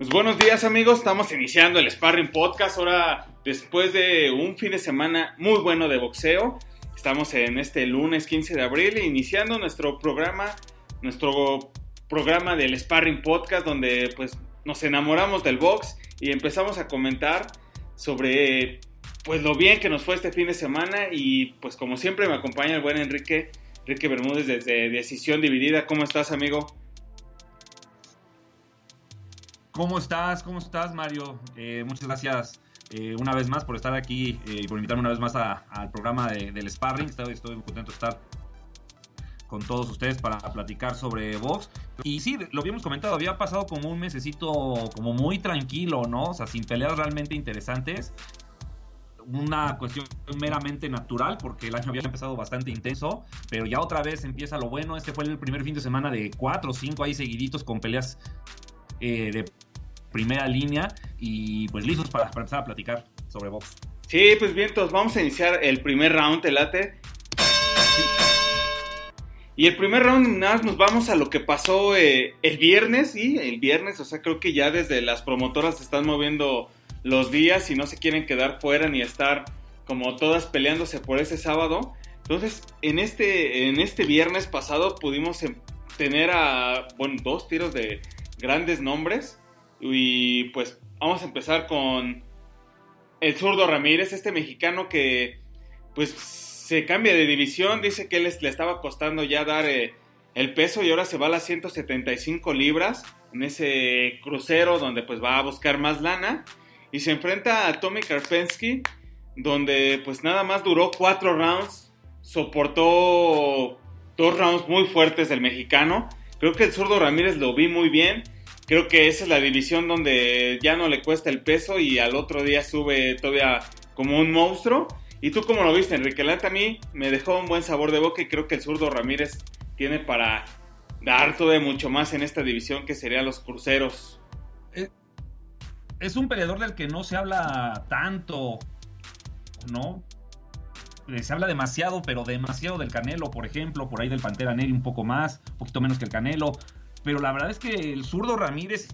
Pues buenos días amigos, estamos iniciando el Sparring Podcast ahora después de un fin de semana muy bueno de boxeo. Estamos en este lunes 15 de abril iniciando nuestro programa, nuestro programa del Sparring Podcast donde pues nos enamoramos del box y empezamos a comentar sobre pues lo bien que nos fue este fin de semana y pues como siempre me acompaña el buen Enrique, Enrique Bermúdez desde Decisión Dividida. ¿Cómo estás amigo? ¿Cómo estás? ¿Cómo estás, Mario? Eh, muchas gracias eh, una vez más por estar aquí eh, y por invitarme una vez más al programa del Sparring. Estoy, muy contento de estar con todos ustedes para platicar sobre Vox. Y sí, lo habíamos comentado, había pasado como un mesecito como muy tranquilo, ¿no? O sea, sin peleas realmente interesantes. Una cuestión meramente natural, porque el año había empezado bastante intenso, pero ya otra vez empieza lo bueno. Este fue el primer fin de semana de cuatro o cinco ahí seguiditos con peleas de primera línea y pues listos para, empezar a platicar sobre box. Sí, pues bien, entonces vamos a iniciar el primer round, el late. Y el primer round nada nos vamos a lo que pasó eh, el viernes, sí, el viernes, o sea, creo que ya desde las promotoras se están moviendo los días y no se quieren quedar fuera ni estar como todas peleándose por ese sábado. Entonces, en este, en este viernes pasado pudimos em, tener a, bueno, dos tiros de, grandes nombres. Y pues vamos a empezar con el zurdo Ramírez, este mexicano que pues se cambia de división, dice que él le estaba costando ya dar eh, el peso y ahora se va a las 175 libras en ese crucero donde pues va a buscar más lana. Y se enfrenta a Tommy Karpensky donde pues nada más duró cuatro rounds, soportó dos rounds muy fuertes del mexicano. Creo que el zurdo Ramírez lo vi muy bien. Creo que esa es la división donde ya no le cuesta el peso y al otro día sube todavía como un monstruo. ¿Y tú cómo lo viste, Enrique? Lata a mí me dejó un buen sabor de boca y creo que el zurdo Ramírez tiene para dar todavía mucho más en esta división que serían los cruceros. Eh, es un peleador del que no se habla tanto, ¿no? Eh, se habla demasiado, pero demasiado del Canelo, por ejemplo, por ahí del Pantera Neri un poco más, un poquito menos que el Canelo. Pero la verdad es que el zurdo Ramírez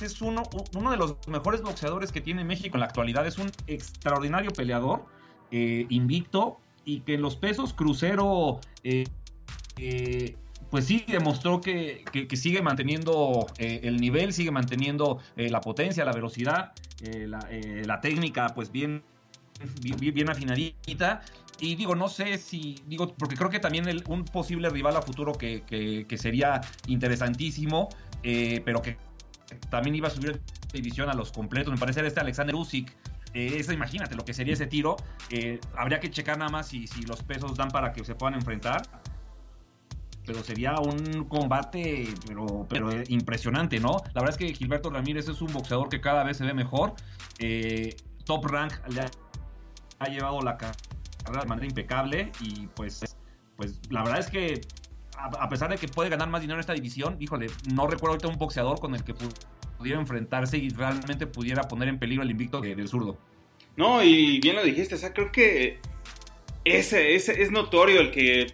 es uno, uno de los mejores boxeadores que tiene México en la actualidad. Es un extraordinario peleador, eh, invicto, y que en los pesos crucero, eh, pues sí demostró que, sigue manteniendo el nivel, sigue manteniendo la potencia, la velocidad, la, técnica, pues bien, bien afinadita y digo, no sé si, digo, porque creo que también un posible rival a futuro que, sería interesantísimo, eh, pero que también iba a subir división a los completos, me parece este Alexander Usyk. Eh, imagínate lo que sería ese tiro. Eh, habría que checar nada más si, si los pesos dan para que se puedan enfrentar. Pero sería un combate, pero, pero impresionante, ¿no? La verdad es que Gilberto Ramírez es un boxeador que cada vez se ve mejor. top rank le ha llevado la de manera impecable y pues, pues la verdad es que a, pesar de que puede ganar más dinero en esta división, híjole, no recuerdo ahorita un boxeador con el que pudiera enfrentarse y realmente pudiera poner en peligro el invicto del zurdo. No, y bien lo dijiste, o sea, creo que ese, ese es notorio el que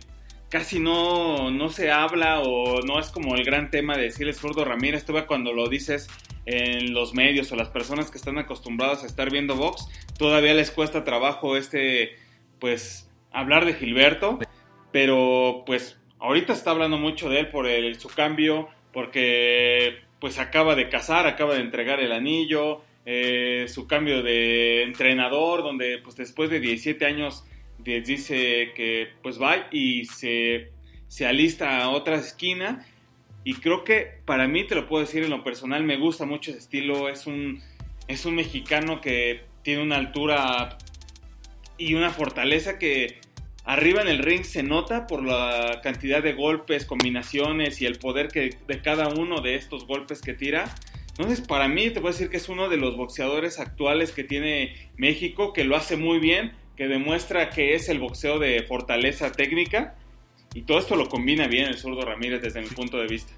casi no, no se habla o no es como el gran tema de decirle zurdo Ramírez, todavía cuando lo dices en los medios o las personas que están acostumbradas a estar viendo box, todavía les cuesta trabajo este pues hablar de Gilberto, pero pues ahorita está hablando mucho de él por el, su cambio, porque pues acaba de casar, acaba de entregar el anillo, eh, su cambio de entrenador, donde pues después de 17 años dice que pues va y se, se alista a otra esquina. Y creo que para mí, te lo puedo decir en lo personal, me gusta mucho ese estilo. Es un, es un mexicano que tiene una altura y una fortaleza que arriba en el ring se nota por la cantidad de golpes, combinaciones y el poder que de cada uno de estos golpes que tira. Entonces, para mí te puedo decir que es uno de los boxeadores actuales que tiene México, que lo hace muy bien, que demuestra que es el boxeo de fortaleza técnica. Y todo esto lo combina bien el zurdo Ramírez desde mi punto de vista.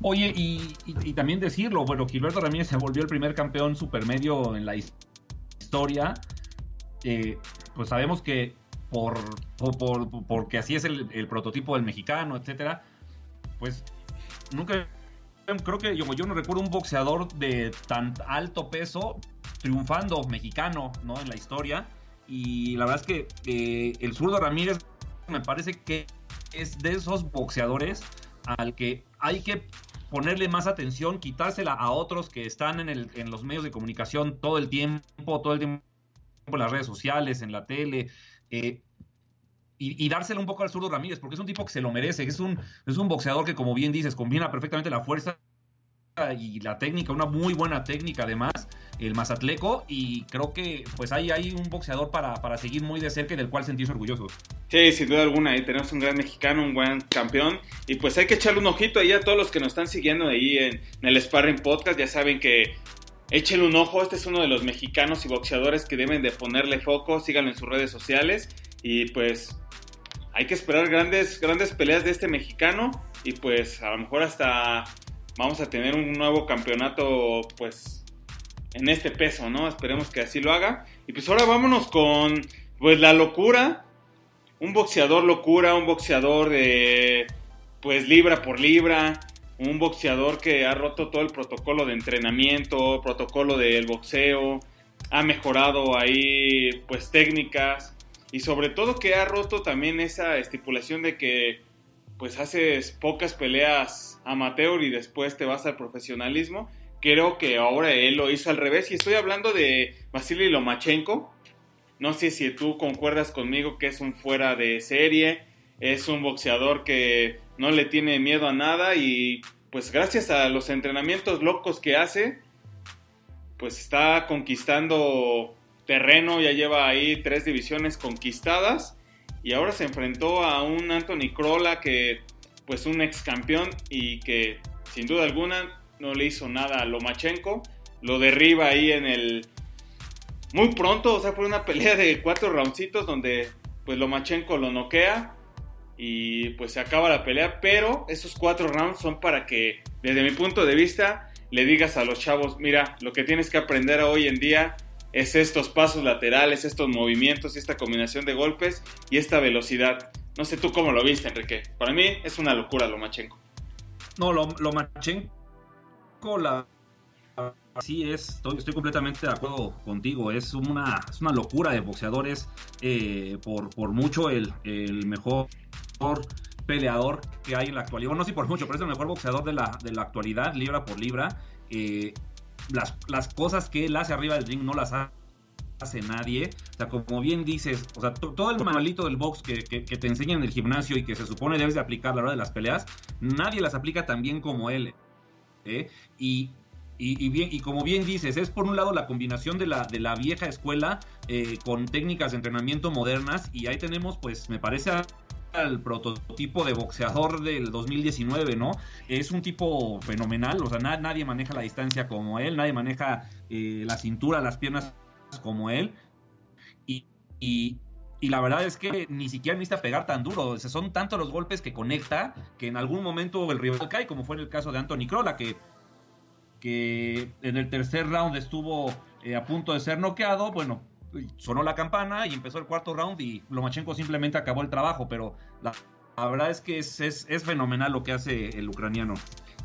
Oye, y, también decirlo, bueno, Gilberto Ramírez se volvió el primer campeón supermedio en la historia historia, eh, pues sabemos que por, porque así es el, prototipo del mexicano, etcétera, pues nunca creo que yo, yo no recuerdo un boxeador de tan alto peso triunfando mexicano, ¿no? En la historia. Y la verdad es que eh, el zurdo Ramírez me parece que es de esos boxeadores al que hay que ponerle más atención, quitársela a otros que están en, el, en los medios de comunicación todo el tiempo, todo el tiempo en las redes sociales, en la tele. Eh, y, y, dársela un poco al zurdo Ramírez, porque es un tipo que se lo merece, es un, es un boxeador que, como bien dices, combina perfectamente la fuerza y la técnica, una muy buena técnica además, el Mazatleco, y creo que pues ahí hay un boxeador para, para seguir muy de cerca y del cual sentirse orgulloso. Sí, sin duda alguna, ahí tenemos un gran mexicano, un buen campeón, y pues hay que echarle un ojito ahí a todos los que nos están siguiendo ahí en, en el Sparring Podcast, ya saben que échenle un ojo, este es uno de los mexicanos y boxeadores que deben de ponerle foco, síganlo en sus redes sociales, y pues hay que esperar grandes, grandes peleas de este mexicano y pues a lo mejor hasta vamos a tener un nuevo campeonato pues en este peso, ¿no? Esperemos que así lo haga. Y pues ahora vámonos con pues la locura, un boxeador locura, un boxeador de pues libra por libra, un boxeador que ha roto todo el protocolo de entrenamiento, protocolo del boxeo, ha mejorado ahí pues técnicas y sobre todo que ha roto también esa estipulación de que pues haces pocas peleas amateur y después te vas al profesionalismo. Creo que ahora él lo hizo al revés y estoy hablando de Vasily Lomachenko. No sé si tú concuerdas conmigo que es un fuera de serie, es un boxeador que no le tiene miedo a nada y pues gracias a los entrenamientos locos que hace, pues está conquistando terreno, ya lleva ahí tres divisiones conquistadas y ahora se enfrentó a un Anthony Crolla que pues un ex campeón y que sin duda alguna no le hizo nada a Lomachenko, lo derriba ahí en el muy pronto, o sea, fue una pelea de cuatro roundcitos donde pues Lomachenko lo noquea y pues se acaba la pelea, pero esos cuatro rounds son para que desde mi punto de vista le digas a los chavos, mira, lo que tienes que aprender hoy en día es estos pasos laterales, estos movimientos, esta combinación de golpes y esta velocidad. No sé tú cómo lo viste, Enrique. Para mí es una locura Lomachenko. No, lo, Lomachenko, la, sí es, estoy, completamente de acuerdo contigo. Es una, es una locura de boxeadores. Eh, por, por mucho el, el mejor peleador que hay en la actualidad. Bueno, no sé por mucho, pero es el mejor boxeador de la, de la actualidad, libra por libra. Eh, las, las cosas que él hace arriba del ring no las hace nadie. O sea, como bien dices, o sea, todo el manualito del box que, te enseñan en el gimnasio y que se supone debes de aplicar a la hora de las peleas, nadie las aplica tan bien como él. ¿Eh? Y, y, bien, y como bien dices, es por un lado la combinación de la, de la vieja escuela eh, con técnicas de entrenamiento modernas y ahí tenemos, pues, me parece al prototipo de boxeador del 2019, ¿no? Es un tipo fenomenal, o sea, nadie maneja la distancia como él, nadie maneja eh, la cintura, las piernas como él. Y, y, la verdad es que ni siquiera necesita pegar tan duro, o sea, son tantos los golpes que conecta que en algún momento el rival cae, como fue en el caso de Anthony Crolla, que, que en el tercer round estuvo eh, a punto de ser noqueado, bueno, sonó la campana y empezó el cuarto round y Lomachenko simplemente acabó el trabajo, pero la, verdad es que es, es, fenomenal lo que hace el ucraniano.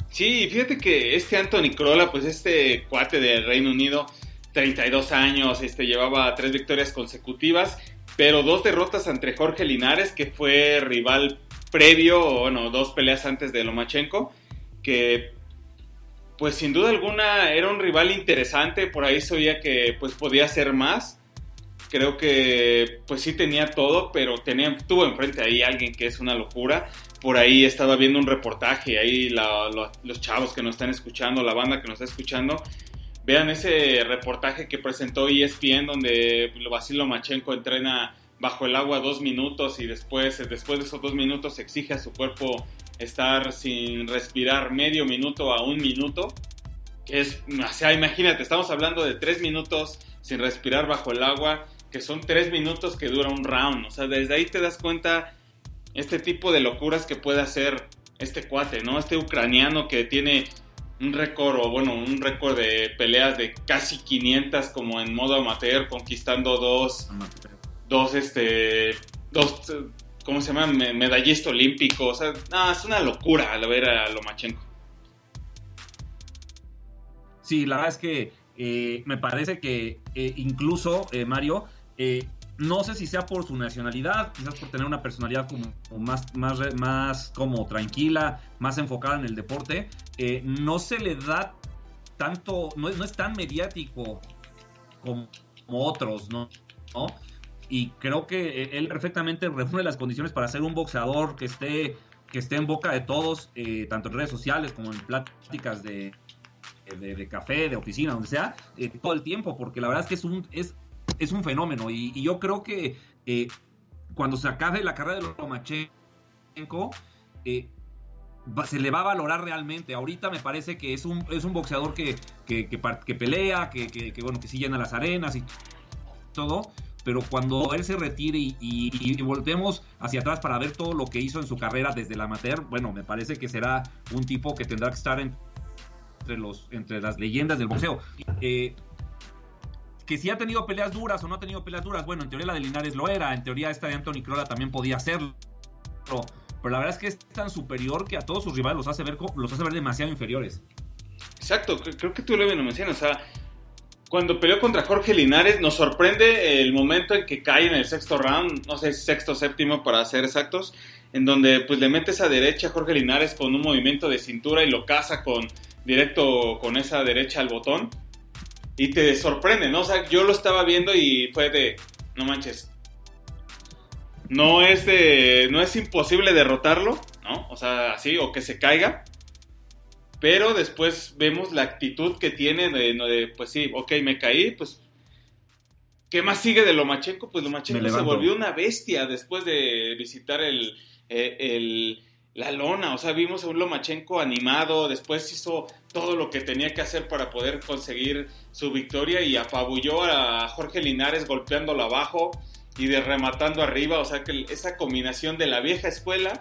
Sí, fíjate que este Anthony Crolla, pues este cuate del Reino Unido, 32 años, este llevaba tres victorias consecutivas, pero dos derrotas ante Jorge Linares, que fue rival previo, bueno, dos peleas antes de Lomachenko, que pues sin duda alguna era un rival interesante, por ahí se oía que pues podía ser más, creo que pues sí tenía todo, pero tenía, tuvo enfrente ahí alguien que es una locura. Por ahí estaba viendo un reportaje, ahí los chavos que nos están escuchando, la banda que nos está escuchando, vean ese reportaje que presentó ESPN donde Vasilo Machenko entrena bajo el agua dos minutos y después, después de esos dos minutos exige a su cuerpo estar sin respirar medio minuto a un minuto. Es, o sea, imagínate, estamos hablando de tres minutos sin respirar bajo el agua que son tres minutos que dura un round. O sea, desde ahí te das cuenta este tipo de locuras que puede hacer este cuate, ¿no? Este ucraniano que tiene un récord, o bueno, un récord de peleas de casi 500 como en modo amateur, conquistando dos, dos, este, dos, ¿cómo se llama? Medallista olímpico. O sea, no, es una locura al ver a Lomachenko. Sí, la verdad es que eh, me parece que eh, incluso, eh, Mario, no sé si sea por su nacionalidad, quizás por tener una personalidad como, más, más, más como tranquila, más enfocada en el deporte, no se le da tanto, no, no es tan mediático como, otros, ¿no? Y creo que él perfectamente reúne las condiciones para ser un boxeador que esté, que esté en boca de todos, tanto en redes sociales como en pláticas de, de, café, de oficina, donde sea, eh, todo el tiempo, porque la verdad es que es un, es, es un fenómeno. Y, yo creo que eh, cuando se acabe la carrera de Lomachenko, eh, se le va a valorar realmente. Ahorita me parece que es un, es un boxeador que, que, que, pelea, que, que, bueno, que sí llena las arenas y todo. Pero cuando él se retire y, y, voltemos hacia atrás para ver todo lo que hizo en su carrera desde el amateur, bueno, me parece que será un tipo que tendrá que estar en, entre, los, entre las leyendas del boxeo. Eh, que si ha tenido peleas duras o no ha tenido peleas duras, bueno, en teoría la de Linares lo era, en teoría esta de Anthony Crolla también podía hacerlo, pero, la verdad es que es tan superior que a todos sus rivales los hace ver, los hace ver demasiado inferiores. Exacto, creo que tú lo mencionas, o sea, cuando peleó contra Jorge Linares nos sorprende el momento en que cae en el sexto round, no sé, sexto séptimo para ser exactos, en donde pues le metes a derecha a Jorge Linares con un movimiento de cintura y lo caza con directo con esa derecha al botón y te sorprende, ¿no? O sea, yo lo estaba viendo y fue de, no manches, no es de, no es imposible derrotarlo, ¿no? O sea, así, o que se caiga, pero después vemos la actitud que tiene de, de pues sí, ok, me caí, pues, ¿qué más sigue de Lomachenko? Pues Lomachenko se volvió una bestia después de visitar el, eh, el la lona, o sea, vimos a un Lomachenko animado, después hizo todo lo que tenía que hacer para poder conseguir su victoria y apabulló a Jorge Linares golpeándolo abajo y de rematando arriba, o sea que esa combinación de la vieja escuela,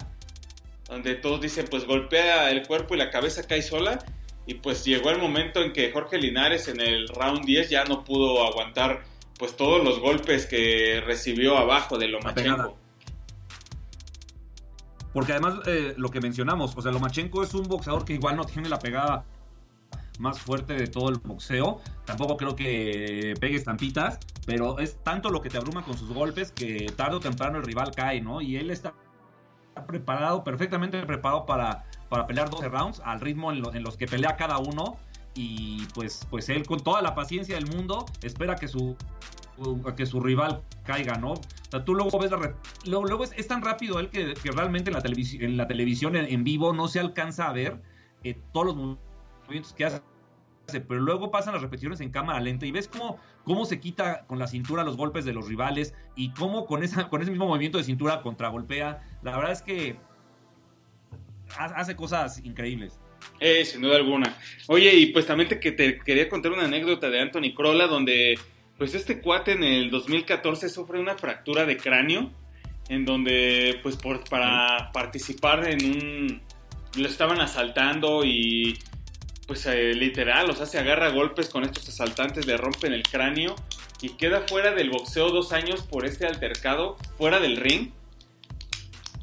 donde todos dicen pues golpea el cuerpo y la cabeza cae sola, y pues llegó el momento en que Jorge Linares en el round 10 ya no pudo aguantar pues todos los golpes que recibió abajo de Lomachenko. Porque además, eh, lo que mencionamos, o sea, Lomachenko es un boxeador que igual no tiene la pegada más fuerte de todo el boxeo. Tampoco creo que pegue estampitas, pero es tanto lo que te abruma con sus golpes que tarde o temprano el rival cae, ¿no? Y él está preparado, perfectamente preparado para, para pelear 12 rounds al ritmo en, en, los que pelea cada uno. Y pues, pues él con toda la paciencia del mundo espera que su a que su rival caiga, ¿no? O sea, tú luego ves la luego, es, tan rápido él que, realmente en la, televisión en la televisión en, vivo no se alcanza a ver eh, todos los movimientos que hace, pero luego pasan las repeticiones en cámara lenta y ves cómo, cómo se quita con la cintura los golpes de los rivales y cómo con, esa, con ese mismo movimiento de cintura contragolpea. La verdad es que hace cosas increíbles. Eh, sin duda alguna. Oye, y pues también te, que te quería contar una anécdota de Anthony Crolla donde pues este cuate en el 2014 sufre una fractura de cráneo, en donde pues por, para participar en un... lo estaban asaltando y pues eh, literal, o sea, se agarra golpes con estos asaltantes, le rompen el cráneo y queda fuera del boxeo dos años por este altercado, fuera del ring.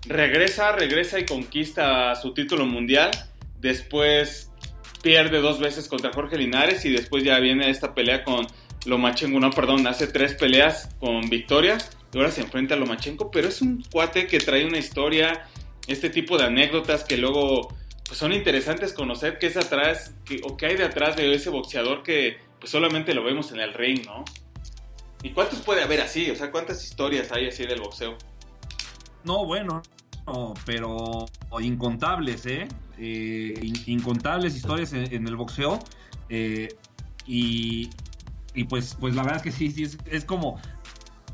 Regresa, regresa y conquista su título mundial. Después pierde dos veces contra Jorge Linares y después ya viene esta pelea con Lomachenko, no, perdón, hace tres peleas con victoria y ahora se enfrenta a Lomachenko, pero es un cuate que trae una historia, este tipo de anécdotas que luego pues, son interesantes conocer qué es atrás, o qué hay detrás de ese boxeador que pues solamente lo vemos en el ring, ¿no? ¿Y cuántos puede haber así? O sea, ¿cuántas historias hay así del boxeo? No, bueno, pero incontables, ¿eh? eh incontables historias en, el boxeo. Eh, y, y pues, pues la verdad es que sí, sí, es, como,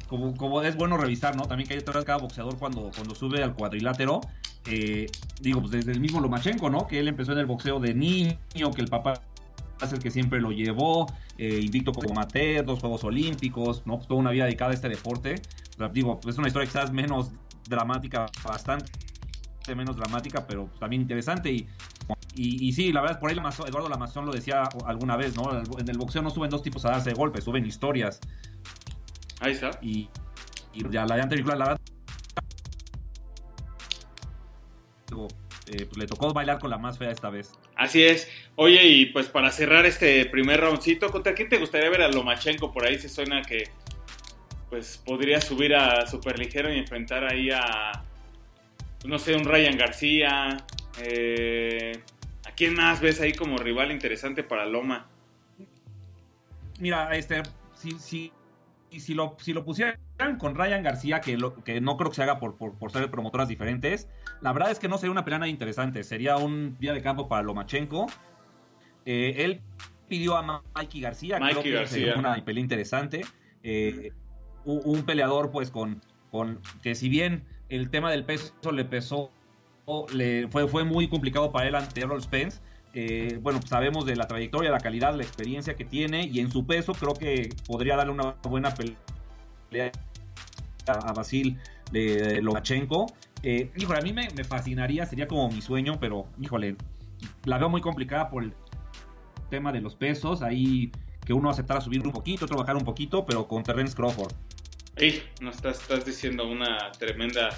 como, como, es bueno revisar, ¿no? También que hay detrás cada boxeador cuando, cuando sube al cuadrilátero. Eh, digo, pues desde el mismo Lomachenko, ¿no? Que él empezó en el boxeo de niño, que el papá es el que siempre lo llevó, eh, invicto como amateur, dos Juegos Olímpicos, ¿no? Pues toda una vida dedicada a este deporte. digo, pues es una historia quizás menos dramática, bastante menos dramática, pero también interesante. Y y, sí, la verdad, por ahí Eduardo Lamazón lo decía alguna vez, ¿no? En el boxeo no suben dos tipos a darse de golpes, suben historias. Ahí está. Y, ya la de anterior, la verdad. eh, pues le tocó bailar con la más fea esta vez. Así es. Oye, y pues para cerrar este primer roundcito, ¿contra quién te gustaría ver a Lomachenko? Por ahí se suena que pues podría subir a Superligero y enfrentar ahí a, no sé, un Ryan García. Eh, ¿A quién más ves ahí como rival interesante para Loma? Mira, este, si, si, si, lo, si lo pusieran con Ryan García, que, lo, que no creo que se haga por, por, ser promotoras diferentes, la verdad es que no sería una pelea nada interesante. Sería un día de campo para Lomachenko. Eh, él pidió a Mikey García, creo que sería una pelea interesante. Eh, un peleador, pues, con, con que si bien el tema del peso le pesó, le, fue, fue muy complicado para él ante Errol Spence. Eh, bueno, sabemos de la trayectoria, la calidad, la experiencia que tiene y en su peso creo que podría darle una buena pelea a, Basil de Lomachenko. Eh, híjole, a mí me, fascinaría, sería como mi sueño, pero híjole, la veo muy complicada por el tema de los pesos. Ahí que uno aceptara subir un poquito, otro bajar un poquito, pero con Terrence Crawford. Ey, no estás, estás diciendo una tremenda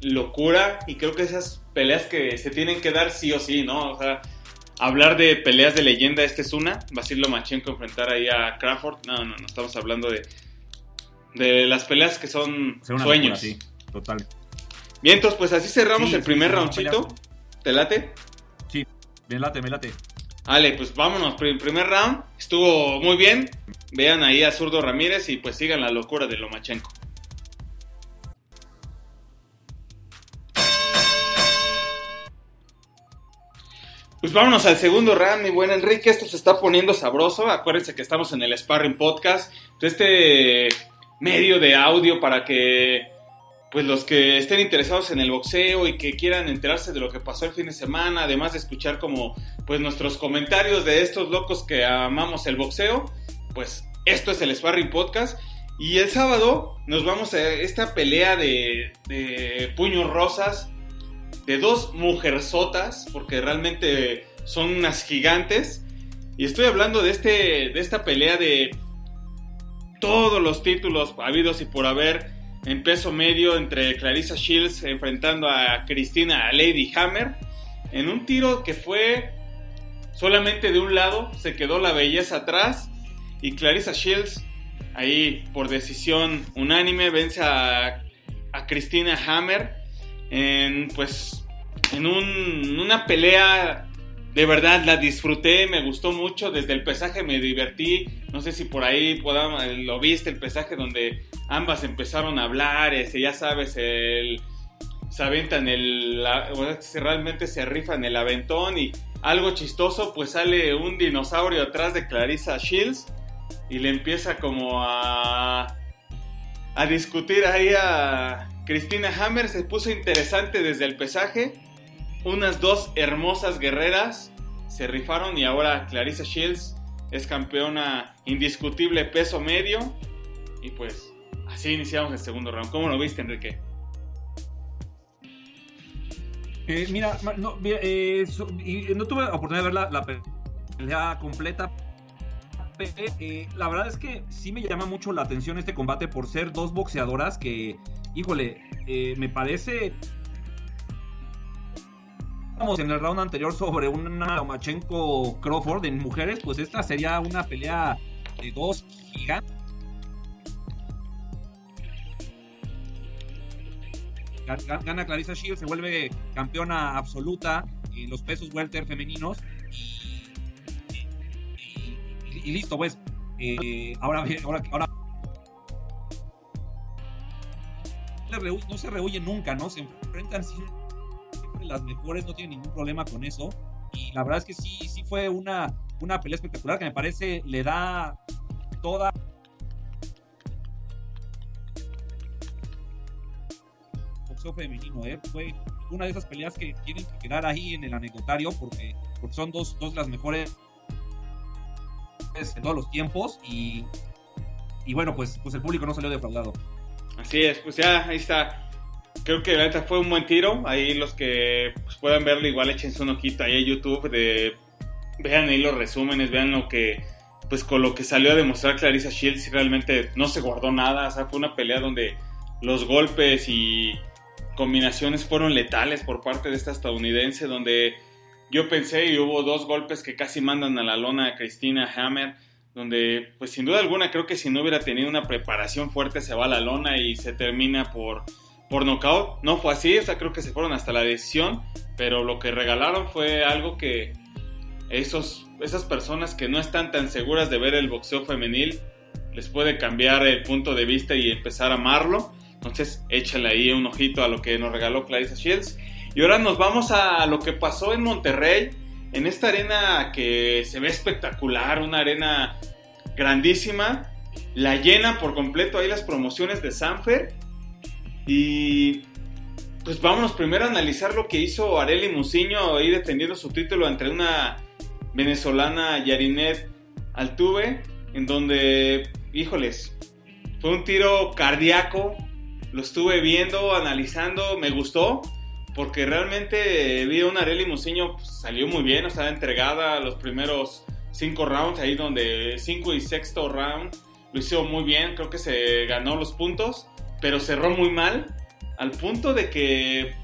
locura y creo que esas peleas que se tienen que dar sí o sí, ¿no? O sea, hablar de peleas de leyenda, esta es una. Basil Lomachenko enfrentar ahí a Crawford. No, no, no, estamos hablando de, de las peleas que son sueños. sí, total. Bien, entonces pues así cerramos el primer roundcito. ¿Te late? Sí, me late, me late. Vale, pues vámonos. Primer round. Estuvo muy bien. Vean ahí a Zurdo Ramírez y pues sigan la locura de Lomachenko. Pues vámonos al segundo round, mi buen Enrique. Esto se está poniendo sabroso. Acuérdense que estamos en el Sparring Podcast. Este medio de audio para que pues los que estén interesados en el boxeo y que quieran enterarse de lo que pasó el fin de semana, además de escuchar como pues nuestros comentarios de estos locos que amamos el boxeo, pues esto es el Sparring Podcast. Y el sábado nos vamos a esta pelea de, de puños rosas de dos mujerzotas, porque realmente son unas gigantes. Y estoy hablando de, este, de esta pelea de todos los títulos habidos y por haber en peso medio entre Clarissa Shields enfrentando a Cristina Lady Hammer. En un tiro que fue solamente de un lado, se quedó la belleza atrás y Clarissa Shields ahí por decisión unánime vence a, a Cristina Hammer en pues en una pelea de verdad la disfruté, me gustó mucho, desde el pesaje me divertí, no sé si por ahí lo viste, el pesaje donde ambas empezaron a hablar, este, ya sabes, el, se aventan el, realmente se rifan el aventón y algo chistoso, pues sale un dinosaurio atrás de Clarissa Shields y le empieza como a, a discutir ahí a Cristina Hammer, se puso interesante desde el pesaje unas dos hermosas guerreras se rifaron y ahora Clarissa Shields es campeona indiscutible peso medio. Y pues así iniciamos el segundo round. ¿Cómo lo viste, Enrique? Eh, mira, no, eh, no, tuve oportunidad de ver la, pelea completa. Eh, la verdad es que sí me llama mucho la atención este combate por ser dos boxeadoras que, híjole, me parece en el round anterior sobre una Lomachenko Crawford en mujeres, pues esta sería una pelea de dos gigantes. Gana Clarissa Shields, se vuelve campeona absoluta en los pesos welter femeninos. Y, listo, pues. Eh, ahora, ahora, ahora no se rehuye nunca, ¿no? Se enfrentan sin las mejores, no tiene ningún problema con eso. Y la verdad es que sí, sí fue una, una pelea espectacular que me parece le da toda boxeo femenino, ¿eh? fue una de esas peleas que tienen que quedar ahí en el anecdotario porque, son dos, dos de las mejores de todos los tiempos y, y bueno, pues, pues el público no salió defraudado. Así es, pues ya ahí está creo que la fue un buen tiro. Ahí los que pues, puedan verlo, igual échense un ojito ahí a YouTube. Vean ahí los resúmenes, vean lo que, pues con lo que salió a demostrar Clarissa Shields. Realmente no se guardó nada. O sea, fue una pelea donde los golpes y combinaciones fueron letales por parte de esta estadounidense, donde yo pensé y hubo dos golpes que casi mandan a la lona a Cristina Hammer, donde pues sin duda alguna creo que si no hubiera tenido una preparación fuerte se va a la lona y se termina por, por nocaut. No fue así, o sea, creo que se fueron hasta la decisión, pero lo que regalaron fue algo que esos, esas personas que no están tan seguras de ver el boxeo femenil les puede cambiar el punto de vista y empezar a amarlo. Entonces, échale ahí un ojito a lo que nos regaló Clarissa Shields. Y ahora nos vamos a lo que pasó en Monterrey, en esta arena que se ve espectacular, una arena grandísima. La llena por completo ahí las promociones de Sanfer. Y pues vámonos primero a analizar lo que hizo Areli Musiño ahí defendiendo su título entre una venezolana Yarinet Altuve, en donde, híjoles, fue un tiro cardíaco, lo estuve viendo, analizando, me gustó, porque realmente vi a una Areli Musiño, pues, salió muy bien, estaba entregada a los primeros cinco rounds, ahí donde cinco y sexto round lo hizo muy bien, creo que se ganó los puntos, pero cerró muy mal, al punto de que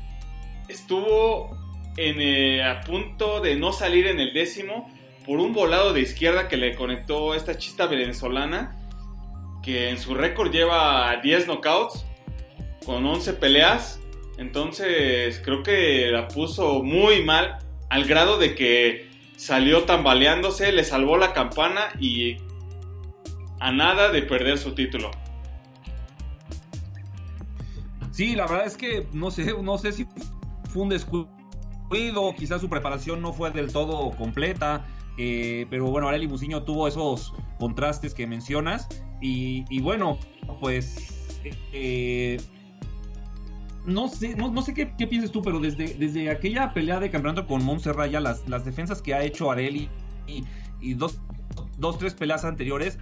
estuvo eh, a punto de no salir en el décimo por un volado de izquierda que le conectó esta chista venezolana, que en su récord lleva 10 knockouts con 11 peleas. Entonces creo que la puso muy mal al grado de que salió tambaleándose, le salvó la campana y a nada de perder su título. Sí, la verdad es que no sé, no sé si fue un descuido quizás su preparación no fue del todo completa, eh, pero bueno, Areli Musiño tuvo esos contrastes que mencionas y, bueno, pues eh, no sé, no, sé qué, piensas tú, pero desde, desde aquella pelea de campeonato con Montserrat, las, las defensas que ha hecho Areli y, dos, dos, tres peleas anteriores,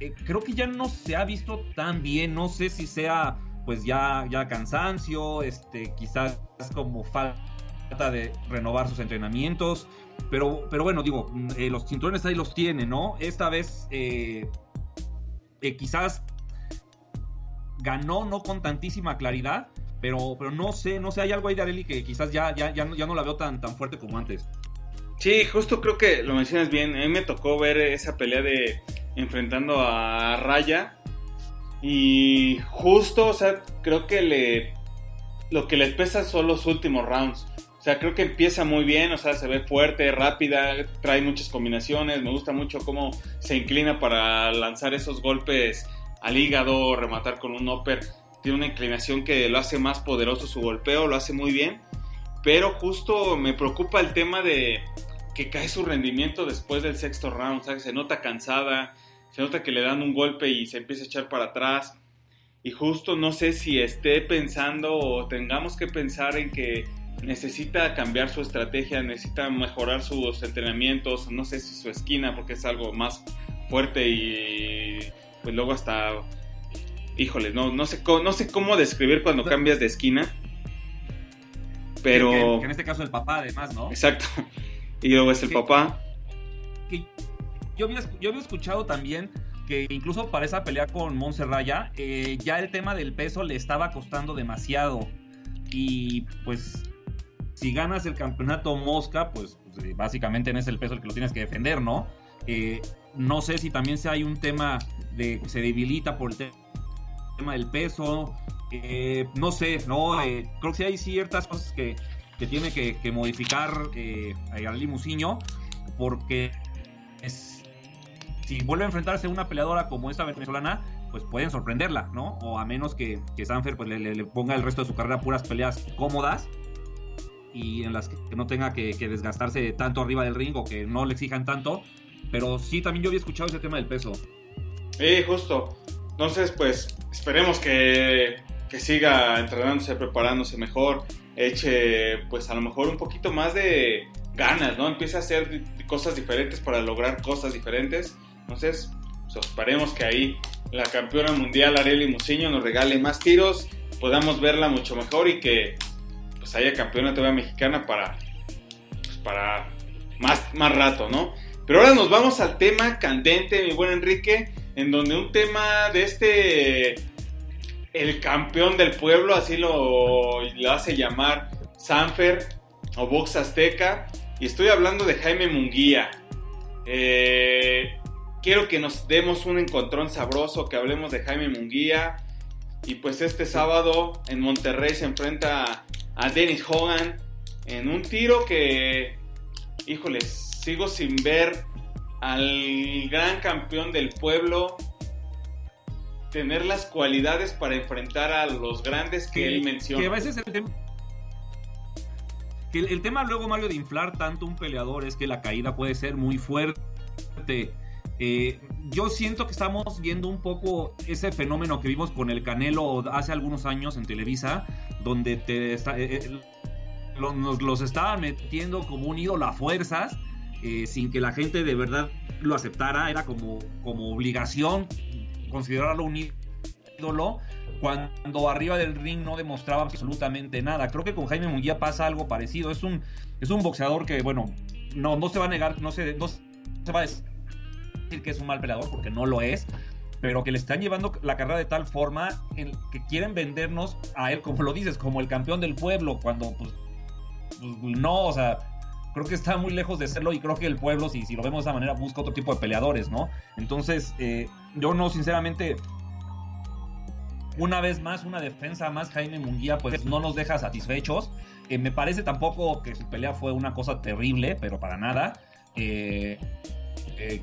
eh, creo que ya no se ha visto tan bien, no sé si sea pues ya, ya cansancio, este, quizás como falta de renovar sus entrenamientos. Pero, pero bueno, digo, mm, eh, los cinturones ahí los tiene, ¿no? Esta vez eh, quizás ganó no con tantísima claridad, pero, pero no sé, no sé, hay algo ahí de Areli que quizás ya, ya, ya, no, ya no la veo tan, tan fuerte como antes. Sí, justo creo que lo mencionas bien. A mí me tocó ver esa pelea de enfrentando a Raya. Y justo, o sea, creo que le. Lo que les pesa son los últimos rounds. O sea, creo que empieza muy bien, o sea, se ve fuerte, rápida, trae muchas combinaciones, me gusta mucho cómo se inclina para lanzar esos golpes al hígado, rematar con un upper. Tiene una inclinación que lo hace más poderoso su golpeo, lo hace muy bien. Pero justo me preocupa el tema de que cae su rendimiento después del sexto round, sea, Se nota cansada, se nota que le dan un golpe y se empieza a echar para atrás. Y justo no sé si esté pensando o tengamos que pensar en que necesita cambiar su estrategia, necesita mejorar sus entrenamientos, no sé si su esquina, porque es algo más fuerte y pues luego hasta, híjole, no, no, sé, no sé cómo describir cuando cambias de esquina, pero... en este caso el papá además, ¿no? Exacto, y luego es el papá. yo, había, yo había escuchado también que incluso para esa pelea con Montserrat eh, ya el tema del peso le estaba costando demasiado. Y pues si ganas el campeonato Mosca, pues, pues eh, básicamente en ese el peso el que lo tienes que defender, ¿no? Eh, no sé si también si hay un tema de se debilita por el tema del peso. Eh, no sé, ¿no? creo que sí hay ciertas cosas que, tiene que, modificar a Limusiño, porque si vuelve a enfrentarse a una peleadora como esta venezolana, pues pueden sorprenderla, ¿no? O a menos que, que Sanfer pues, le, ponga el resto de su carrera puras peleas cómodas y en las que no tenga que, desgastarse tanto arriba del ring o que no le exijan tanto. Pero sí, también yo había escuchado ese tema del peso. Sí, justo. Entonces, pues esperemos que, que siga entrenándose, preparándose mejor, eche pues a lo mejor un poquito más de ganas, ¿no? Empieza a hacer cosas diferentes para lograr cosas diferentes. Entonces, pues, esperemos que ahí la campeona mundial Arely Musiño nos regale más tiros, podamos verla mucho mejor y que pues haya campeona todavía mexicana para, pues, para más, más rato, ¿no? Pero ahora nos vamos al tema candente, mi buen Enrique, en donde un tema de este el campeón del pueblo, así lo, hace llamar Sanfer o Box Azteca. Y estoy hablando de Jaime Munguía. Eh, quiero que nos demos un encontrón sabroso, que hablemos de Jaime Munguía. Y pues este sábado en Monterrey se enfrenta a Dennis Hogan en un tiro que, híjoles, sigo sin ver al gran campeón del pueblo tener las cualidades para enfrentar a los grandes que, él menciona. Que a veces el tema que el, tema luego, Mario, de inflar tanto un peleador es que la caída puede ser muy fuerte. Eh, yo siento que estamos viendo un poco ese fenómeno que vimos con el Canelo hace algunos años en Televisa, donde te eh, eh, nos los estaban metiendo como un ídolo a fuerzas, sin que la gente de verdad lo aceptara, era como, como obligación considerarlo un ídolo cuando arriba del ring no demostraba absolutamente nada. Creo que con Jaime Munguía pasa algo parecido. Es un, es un boxeador que, bueno, no, no se va a negar, no se, no se va a decir que es un mal peleador, porque no lo es, pero que le están llevando la carrera de tal forma en que quieren vendernos a él, como lo dices, como el campeón del pueblo, cuando pues, pues no, o sea, creo que está muy lejos de serlo y creo que el pueblo, si, si lo vemos de esa manera, busca otro tipo de peleadores, ¿no? Entonces, eh, yo no, sinceramente, una vez más, una defensa más, Jaime Munguía, pues no nos deja satisfechos. Eh, me parece tampoco que su pelea fue una cosa terrible, pero para nada. Eh,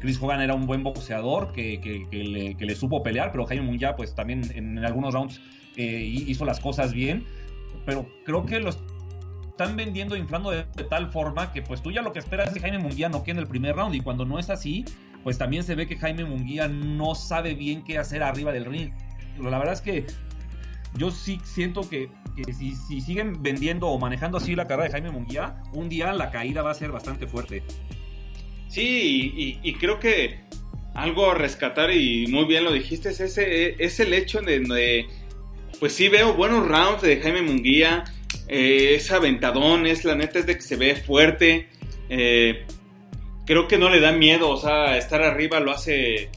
Chris Hogan era un buen boxeador que, le, supo pelear, pero Jaime Munguía, pues también en, algunos rounds hizo las cosas bien. Pero creo que los están vendiendo, inflando de, tal forma que pues tú ya lo que esperas es que Jaime Munguía no quede en el primer round y cuando no es así, pues también se ve que Jaime Munguía no sabe bien qué hacer arriba del ring. La verdad es que yo sí siento que, si, siguen vendiendo o manejando así la carrera de Jaime Munguía, un día la caída va a ser bastante fuerte. Sí, y, creo que algo a rescatar, y muy bien lo dijiste, es, ese, es el hecho de, de, pues sí veo buenos rounds de Jaime Munguía, eh, es aventadón, es la neta es de que se ve fuerte. Eh, creo que no le da miedo, o sea, estar arriba lo hace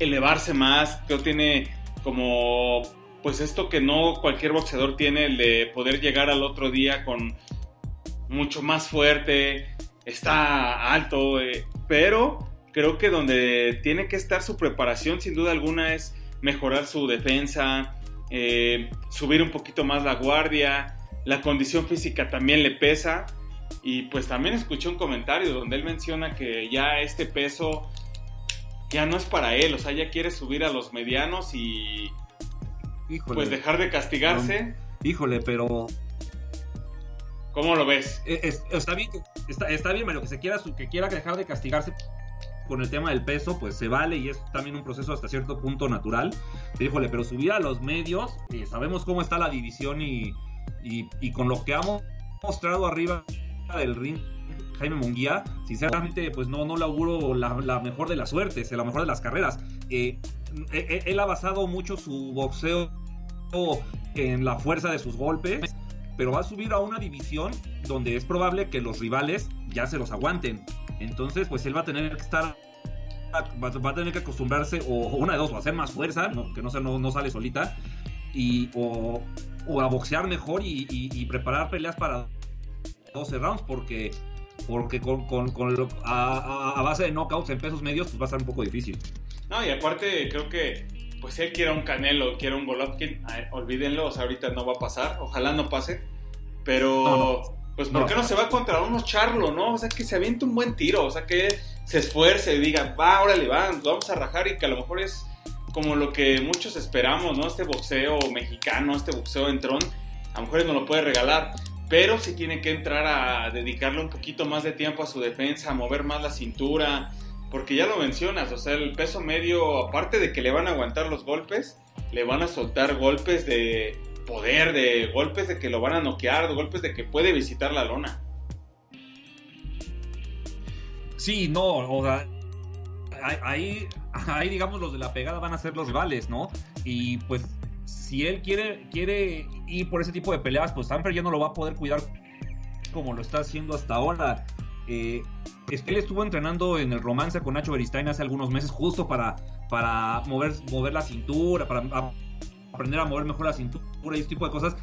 elevarse más. Creo que tiene como, pues esto que no cualquier boxeador tiene, el de poder llegar al otro día con mucho más fuerte. Está alto, eh, pero creo que donde tiene que estar su preparación, sin duda alguna, es mejorar su defensa, subir un poquito más la guardia la condición física también le pesa. Y pues también escuché un comentario donde él menciona que ya este peso ya no es para él, o sea, ya quiere subir a los medianos y pues dejar de castigarse. híjole, pero ¿Cómo lo ves? Eh, está bien, está, está bien, pero que se quiera, que quiera dejar de castigarse con el tema del peso, pues se vale y es también un proceso hasta cierto punto natural. Híjole, pero subir a los medios, eh, sabemos cómo está la división y, y, con lo que ha mostrado arriba del ring Jaime Munguía, sinceramente, pues no, no le auguro la, mejor de las suertes, la mejor de las carreras. Eh, eh, eh, él ha basado mucho su boxeo en la fuerza de sus golpes, pero va a subir a una división donde es probable que los rivales ya se los aguanten. Entonces, pues él va a tener que estar va, a tener que acostumbrarse o, una de dos, o hacer más fuerza, que no, no, no sale solita, y, o, o a boxear mejor y, preparar peleas para 12 rounds porque porque con, a, base de knockouts en pesos medios pues va a ser un poco difícil. No, y aparte creo que pues él quiere un Canelo, quiere un Golovkin, olvídenlo, o sea, ahorita no va a pasar, ojalá no pase, pero pues ¿por qué no se va contra unos Charlo, no? O sea, que se aviente un buen tiro, o sea, que se esfuerce y diga, va, órale, va, vamos a rajar y que a lo mejor es como lo que muchos esperamos, ¿no? Este boxeo mexicano, este boxeo en tron, a mejor no lo puede regalar, pero sí tiene que entrar a dedicarle un poquito más de tiempo a su defensa, a mover más la cintura, porque ya lo mencionas, o sea, el peso medio, aparte de que le van a aguantar los golpes, le van a soltar golpes de poder, de golpes de que lo van a noquear, golpes de que puede visitar la lona. Sí, no, o sea, ahí, ahí, digamos, los de la pegada van a ser los rivales, ¿no? Y pues, si él quiere, quiere ir por ese tipo de peleas, pues Sanfer ya no lo va a poder cuidar como lo está haciendo hasta ahora. Eh, él estuvo entrenando en el romance con Nacho Beristain hace algunos meses, justo para, para mover, mover la cintura, para aprender a mover mejor la cintura y este tipo de cosas.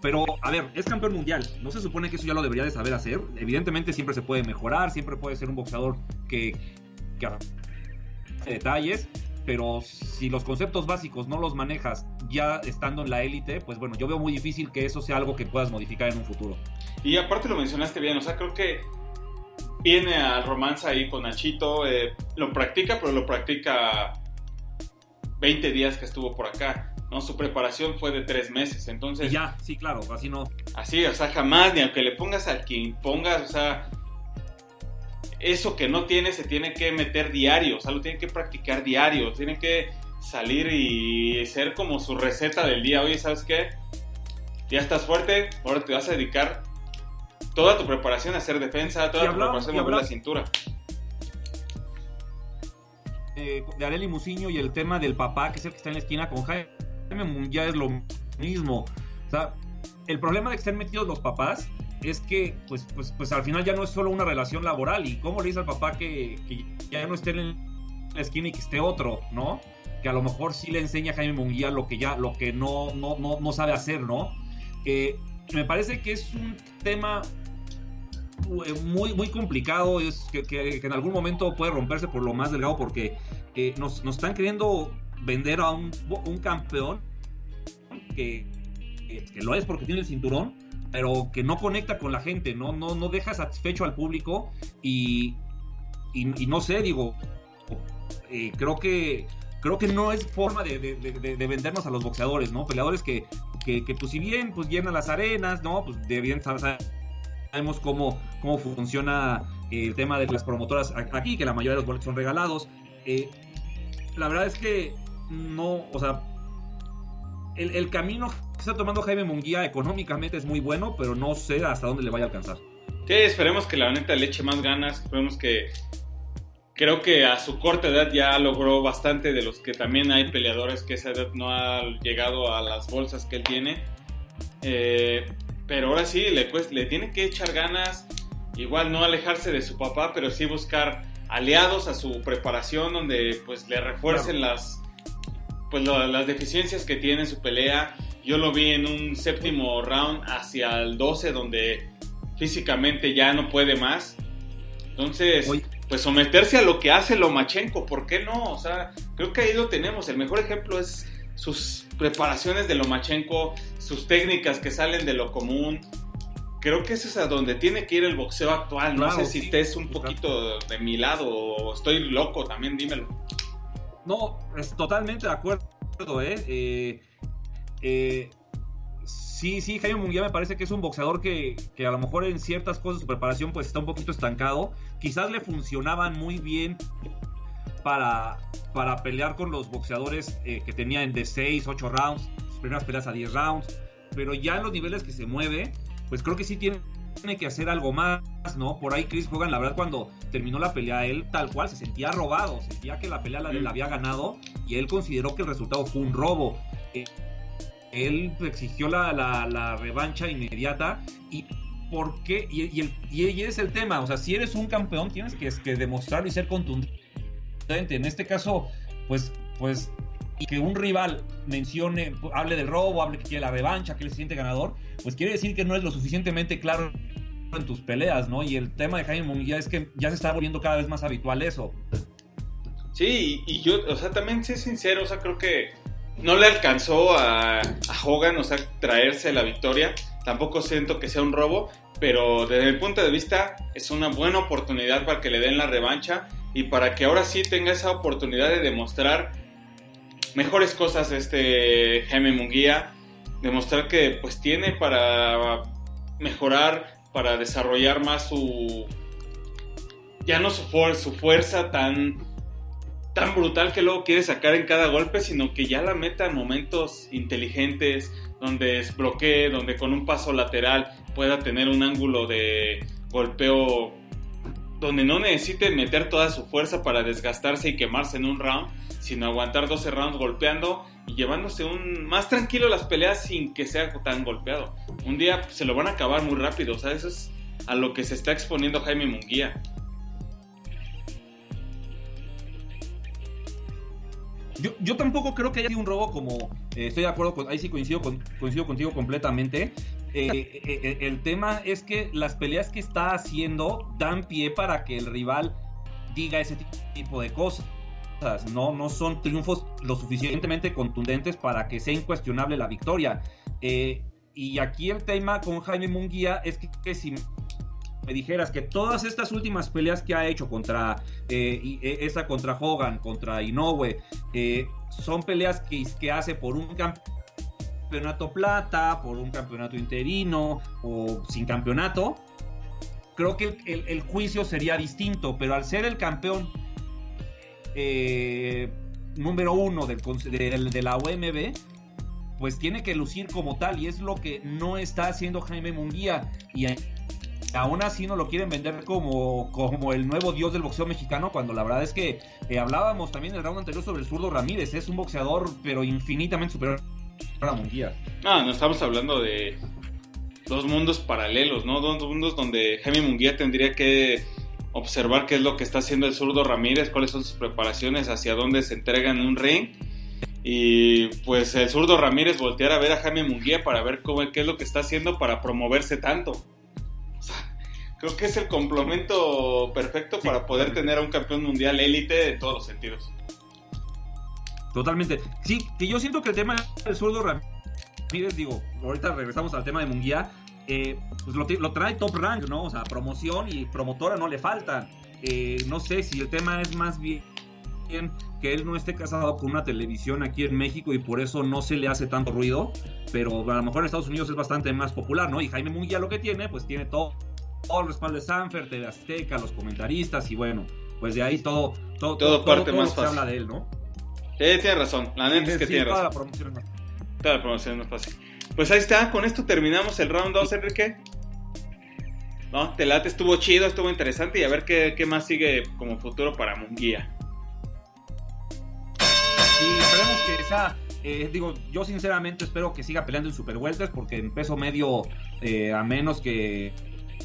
Pero, a ver, es campeón mundial. No se supone que eso ya lo debería de saber hacer. Evidentemente siempre se puede mejorar, siempre puede ser un boxeador que, que detalles. Pero si los conceptos básicos no los manejas ya estando en la élite, pues bueno, yo veo muy difícil que eso sea algo que puedas modificar en un futuro. Y aparte lo mencionaste bien, o sea, creo que viene al romance ahí con Nachito, eh, lo practica, pero lo practica 20 días que estuvo por acá. ¿no? Su preparación fue de tres meses, entonces... ya, sí, claro, así no. Así, o sea, jamás, ni aunque le pongas al quien pongas, o sea, eso que no tiene se tiene que meter diario, o sea, lo tiene que practicar diario, tiene que salir y ser como su receta del día. Oye, ¿sabes qué? Ya estás fuerte, ahora te vas a dedicar toda tu preparación a hacer defensa, toda tu preparación a mover la cintura. Eh, de Areli Musiño y el tema del papá, que es el que está en la esquina con Jaime ya es lo mismo. O sea, el problema de que estén metidos los papás es que, pues, pues, pues al final ya no es solo una relación laboral. ¿Y cómo le dice al papá que, ya no esté en la esquina y que esté otro, ¿no? Que a lo mejor sí le enseña a Jaime Munguía lo que ya, lo que no, no, no, sabe hacer, ¿no? Eh, me parece que es un tema muy, muy complicado, es que, en algún momento puede romperse por lo más delgado porque eh, nos, nos, están queriendo vender a un, un campeón que, que, lo es porque tiene el cinturón, pero que no conecta con la gente, no, no, no deja satisfecho al público y, y, no sé, digo, eh, creo que creo que no es forma de, de, de, vendernos a los boxeadores, ¿no? Peleadores que, que, pues si bien pues llenan las arenas, ¿no? Pues de bien sabemos cómo, cómo funciona el tema de las promotoras aquí, que la mayoría de los boletos son regalados. Eh, la verdad es que no, o sea, el, camino que está tomando Jaime Munguía económicamente es muy bueno, pero no sé hasta dónde le vaya a alcanzar. Sí, esperemos que la neta le eche más ganas, esperemos que... Creo que a su corta edad ya logró bastante de los que también hay peleadores que esa edad no ha llegado a las bolsas que él tiene. Eh, pero ahora sí, le, pues, le tiene que echar ganas, igual no alejarse de su papá, pero sí buscar aliados a su preparación donde pues le refuercen las pues las deficiencias que tiene en su pelea. Yo lo vi en un séptimo round hacia el 12 donde físicamente ya no puede más. Entonces, pues someterse a lo que hace Lomachenko, ¿por qué no? O sea, creo que ahí lo tenemos. El mejor ejemplo es sus preparaciones de Lomachenko, sus técnicas que salen de lo común. Creo que eso es a donde tiene que ir el boxeo actual. No sé si te es un poquito de mi lado o estoy loco, también dímelo. No, es totalmente de acuerdo, ¿eh? eh, eh sí, sí, Jaime Munguía me parece que es un boxeador que, que, a lo mejor en ciertas cosas su preparación pues está un poquito estancado. Quizás le funcionaban muy bien para, para pelear con los boxeadores eh, que tenían de 6, 8 rounds, sus primeras peleas a 10 rounds, pero ya en los niveles que se mueve, pues creo que sí tiene, tiene que hacer algo más, ¿no? Por ahí Chris Hogan, la verdad, cuando terminó la pelea, él tal cual se sentía robado, sentía que la pelea la, la había ganado y él consideró que el resultado fue un robo. Eh, él exigió la, la, revancha inmediata y ¿por qué? Y, y, y, es el tema, o sea, si eres un campeón tienes que, que demostrarlo y ser contundente en este caso, pues, pues, y que un rival mencione, hable del robo, hable que quiere la revancha, que él se siente ganador, pues quiere decir que no es lo suficientemente claro en tus peleas, ¿no? Y el tema de Jaime Munguía es que ya se está volviendo cada vez más habitual eso. Sí, y, yo, o sea, también sé sincero, o sea, creo que no le alcanzó a, a Hogan, o sea, traerse la victoria. Tampoco siento que sea un robo, pero desde mi punto de vista es una buena oportunidad para que le den la revancha y para que ahora sí tenga esa oportunidad de demostrar mejores cosas este Jaime Munguía, demostrar que pues tiene para mejorar, para desarrollar más su ya no su, su fuerza tan tan brutal que luego quiere sacar en cada golpe, sino que ya la meta en momentos inteligentes, donde desbloquee, donde con un paso lateral pueda tener un ángulo de golpeo donde no necesite meter toda su fuerza para desgastarse y quemarse en un round, sino aguantar 12 rounds golpeando y llevándose un más tranquilo las peleas sin que sea tan golpeado. Un día se lo van a acabar muy rápido, o sea, eso es a lo que se está exponiendo Jaime Munguía. Yo, tampoco creo que haya sido un robo como, eh, estoy de acuerdo, con, ahí sí coincido, coincido contigo completamente. Eh, eh, el tema es que las peleas que está haciendo dan pie para que el rival diga ese tipo de cosas. No, no son triunfos lo suficientemente contundentes para que sea incuestionable la victoria. y aquí el tema con Jaime Munguía es que, si me dijeras que todas estas últimas peleas que ha hecho contra eh, esa contra Hogan, contra Inoue, son peleas que, que hace por un campeonato plata, por un campeonato interino o sin campeonato, creo que el, juicio sería distinto, pero al ser el campeón eh, número uno del, de la OMB, pues tiene que lucir como tal y es lo que no está haciendo Jaime Munguía y aún así no lo quieren vender como, como el nuevo dios del boxeo mexicano, cuando la verdad es que eh, hablábamos también en el round anterior sobre el zurdo Ramírez, es un boxeador pero infinitamente superior a Munguía. Ah, no estamos hablando de dos mundos paralelos, ¿no? Dos mundos donde Jaime Munguía tendría que observar qué es lo que está haciendo el zurdo Ramírez, cuáles son sus preparaciones, hacia dónde se entrega en un ring. Y pues el zurdo Ramírez voltear a ver a Jaime Munguía para ver cómo, qué es lo que está haciendo para promoverse tanto creo que es el complemento perfecto para poder tener a un campeón mundial élite en todos los sentidos. Totalmente. Sí, que yo siento que el tema del zurdo Ramírez, digo, ahorita regresamos al tema de Munguía, eh, pues lo, trae top rank, ¿no? O sea, promoción y promotora no le faltan. Eh, no sé si el tema es más bien que él no esté casado con una televisión aquí en México y por eso no se le hace tanto ruido, pero a lo mejor en Estados Unidos es bastante más popular, ¿no? Y Jaime Munguía lo que tiene, pues tiene todo todo el respaldo de Sanfer, TV Azteca, los comentaristas y bueno, pues de ahí todo, todo, todo, parte más fácil. Se habla de él, ¿no? Sí, tiene razón, la neta es que tiene razón. Toda la promoción es más Toda la promoción es fácil. Pues ahí está, con esto terminamos el round 2, Enrique. No, te late, estuvo chido, estuvo interesante y a ver qué, qué más sigue como futuro para Munguía. Y esperemos que esa, eh, digo, yo sinceramente espero que siga peleando en Super porque en peso medio, eh, a menos que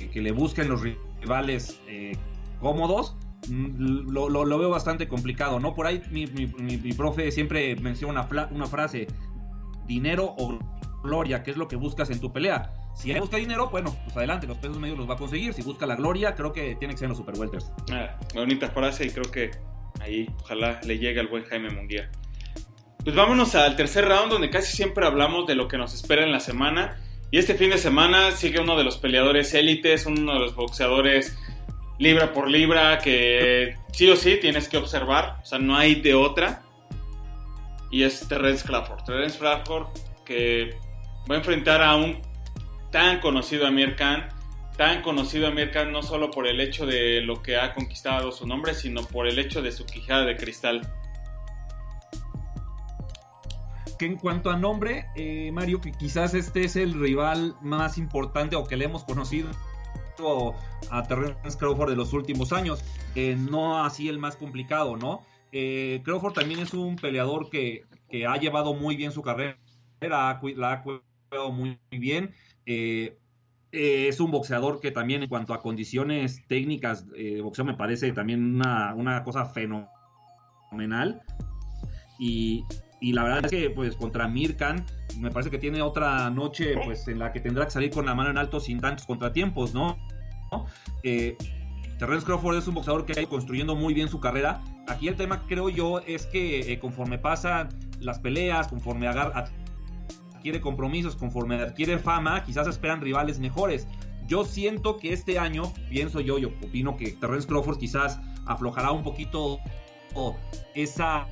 que, le busquen los rivales eh, cómodos, mm, lo, veo bastante complicado, ¿no? Por ahí mi, profe siempre menciona una, una, frase, dinero o gloria, ¿qué es lo que buscas en tu pelea? Si busca dinero, bueno, pues adelante, los pesos medios los va a conseguir. Si busca la gloria, creo que tiene que ser en los Super Welters. Ah, bonita frase y creo que ahí ojalá le llegue al buen Jaime Munguía. Pues vámonos al tercer round donde casi siempre hablamos de lo que nos espera en la semana y este fin de semana sigue uno de los peleadores élites, uno de los boxeadores libra por libra que sí o sí tienes que observar, o sea, no hay de otra. Y es Terence Crawford. Terence Crawford que va a enfrentar a un tan conocido Amir Khan, tan conocido Amir Khan no solo por el hecho de lo que ha conquistado su nombre, sino por el hecho de su quijada de cristal que en cuanto a nombre, eh, Mario, que quizás este es el rival más importante o que le hemos conocido a Terrence Crawford de los últimos años, eh, no así el más complicado, ¿no? Eh, Crawford también es un peleador que, ha llevado muy bien su carrera, la ha cuidado muy, bien. es un boxeador que también en cuanto a condiciones técnicas de boxeo me parece también una, una cosa fenomenal. Y, y la verdad es que pues contra Mirkan me parece que tiene otra noche pues en la que tendrá que salir con la mano en alto sin tantos contratiempos, ¿no? Eh, Terrence Crawford es un boxeador que ha ido construyendo muy bien su carrera. Aquí el tema creo yo es que eh, conforme pasan las peleas, conforme adquiere compromisos, conforme adquiere fama, quizás esperan rivales mejores. Yo siento que este año, pienso yo, yo opino que Terrence Crawford quizás aflojará un poquito esa,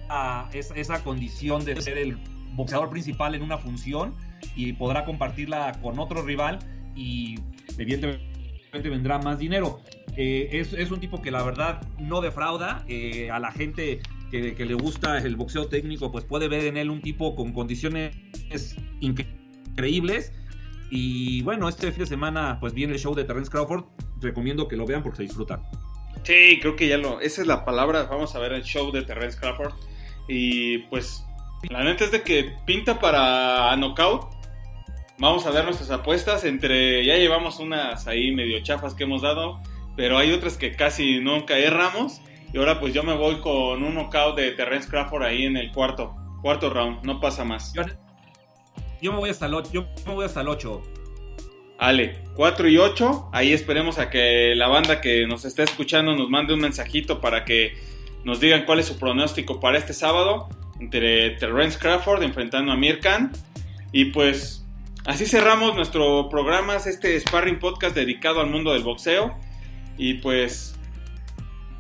esa, condición de ser el boxeador principal en una función y podrá compartirla con otro rival y evidentemente vendrá más dinero. Eh, es, un tipo que la verdad no defrauda eh, a la gente que, le gusta el boxeo técnico, pues puede ver en él un tipo con condiciones increíbles. Y bueno, este fin de semana pues viene el show de Terence Crawford. Recomiendo que lo vean porque se disfruta. Sí, creo que ya lo. Esa es la palabra. Vamos a ver el show de Terrence Crawford. Y pues, la neta es de que pinta para knockout. Vamos a ver nuestras apuestas. Entre. Ya llevamos unas ahí medio chafas que hemos dado. Pero hay otras que casi nunca erramos. Y ahora pues yo me voy con un knockout de Terrence Crawford ahí en el cuarto, cuarto round, no pasa más. Yo, me voy hasta el 8, yo me voy hasta el 8. Ale, 4 y 8, ahí esperemos a que la banda que nos está escuchando nos mande un mensajito para que nos digan cuál es su pronóstico para este sábado entre Terrence Crawford enfrentando a Mirkan. Y pues así cerramos nuestro programa, este Sparring Podcast dedicado al mundo del boxeo. Y pues,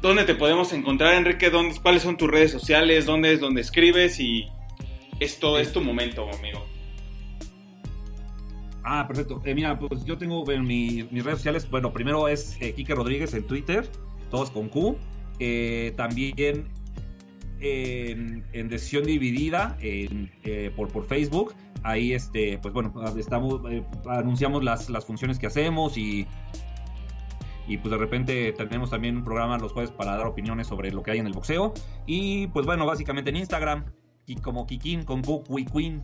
¿dónde te podemos encontrar, Enrique? ¿Dónde, ¿Cuáles son tus redes sociales? ¿Dónde es donde escribes? Y esto es tu momento, amigo. Ah, perfecto. Eh, mira, pues yo tengo en mis redes sociales, bueno, primero es eh, Kike Rodríguez en Twitter, todos con Q. Eh, también en, Decisión Dividida eh, por, por Facebook. Ahí, este, pues bueno, estamos, eh, anunciamos las, las funciones que hacemos y, y pues de repente tenemos también un programa los jueves para dar opiniones sobre lo que hay en el boxeo. Y pues bueno, básicamente en Instagram, como Kikin con Cook Queen.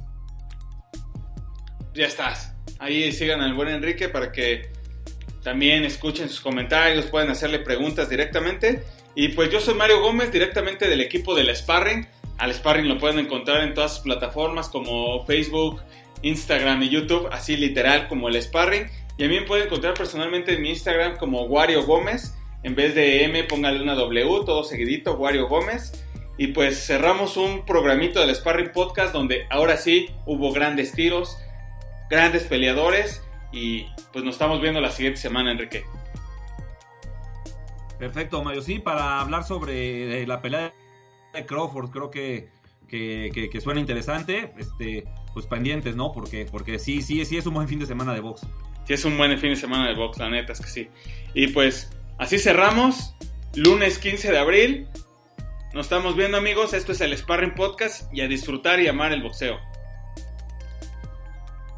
Ya estás. Ahí sigan al buen Enrique para que también escuchen sus comentarios, pueden hacerle preguntas directamente. Y pues yo soy Mario Gómez, directamente del equipo del Sparring. Al Sparring lo pueden encontrar en todas sus plataformas como Facebook, Instagram y YouTube, así literal como el Sparring. Y a mí me pueden encontrar personalmente en mi Instagram como Wario Gómez. En vez de M, póngale una W, todo seguidito, Wario Gómez. Y pues cerramos un programito del Sparring Podcast donde ahora sí hubo grandes tiros, grandes peleadores. Y pues nos estamos viendo la siguiente semana, Enrique. Perfecto, Mario. Sí, para hablar sobre eh, la pelea de Crawford, creo que, que, suena interesante. Este, pues pendientes, ¿no? Porque, porque sí, sí, sí es un buen fin de semana de box. Sí, es un buen fin de semana de box, la neta es que sí. Y pues así cerramos. Lunes 15 de abril. Nos estamos viendo, amigos. Esto es el Sparring Podcast y a disfrutar y amar el boxeo.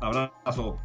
Abrazo.